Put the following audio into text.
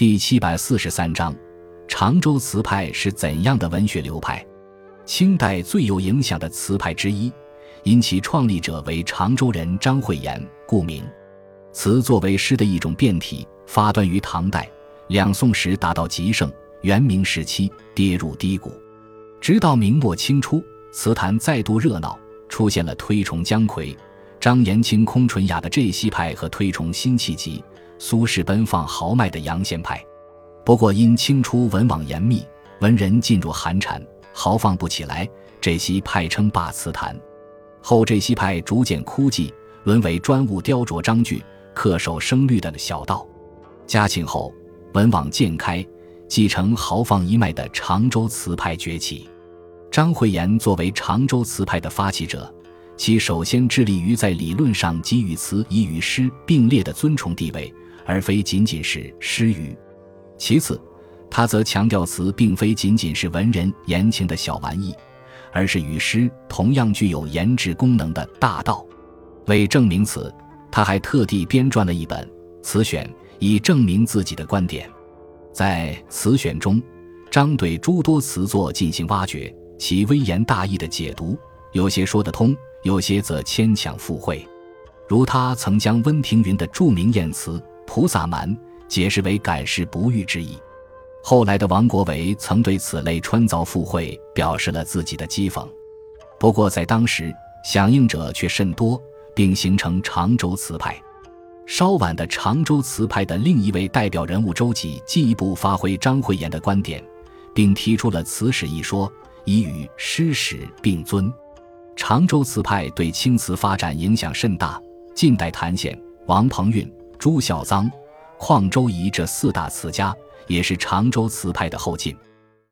第七百四十三章，常州词派是怎样的文学流派？清代最有影响的词派之一，因其创立者为常州人张惠言，故名。词作为诗的一种变体，发端于唐代，两宋时达到极盛，元明时期跌入低谷，直到明末清初，词坛再度热闹，出现了推崇姜夔、张延清空纯雅的浙西派和推崇辛弃疾。苏轼奔放豪迈的杨宪派，不过因清初文网严密，文人进入寒蝉，豪放不起来。这些派称罢词坛，后这些派逐渐枯寂，沦为专务雕琢章句、恪守声律的小道。嘉庆后，文网渐开，继承豪放一脉的常州词派崛起。张惠言作为常州词派的发起者，其首先致力于在理论上给予词以与诗并列的尊崇地位。而非仅仅是诗语。其次，他则强调词并非仅仅是文人言情的小玩意，而是与诗同样具有言志功能的大道。为证明此，他还特地编撰了一本词选，以证明自己的观点。在词选中，张对诸多词作进行挖掘，其微言大义的解读，有些说得通，有些则牵强附会。如他曾将温庭筠的著名艳词。菩萨蛮解释为感事不遇之意，后来的王国维曾对此类穿凿附会表示了自己的讥讽。不过在当时，响应者却甚多，并形成常州词派。稍晚的常州词派的另一位代表人物周济进一步发挥张惠言的观点，并提出了词史一说，以与诗史并尊。常州词派对青词发展影响甚大。近代谭显、王鹏运。朱孝臧、邝周颐这四大词家，也是常州词派的后进。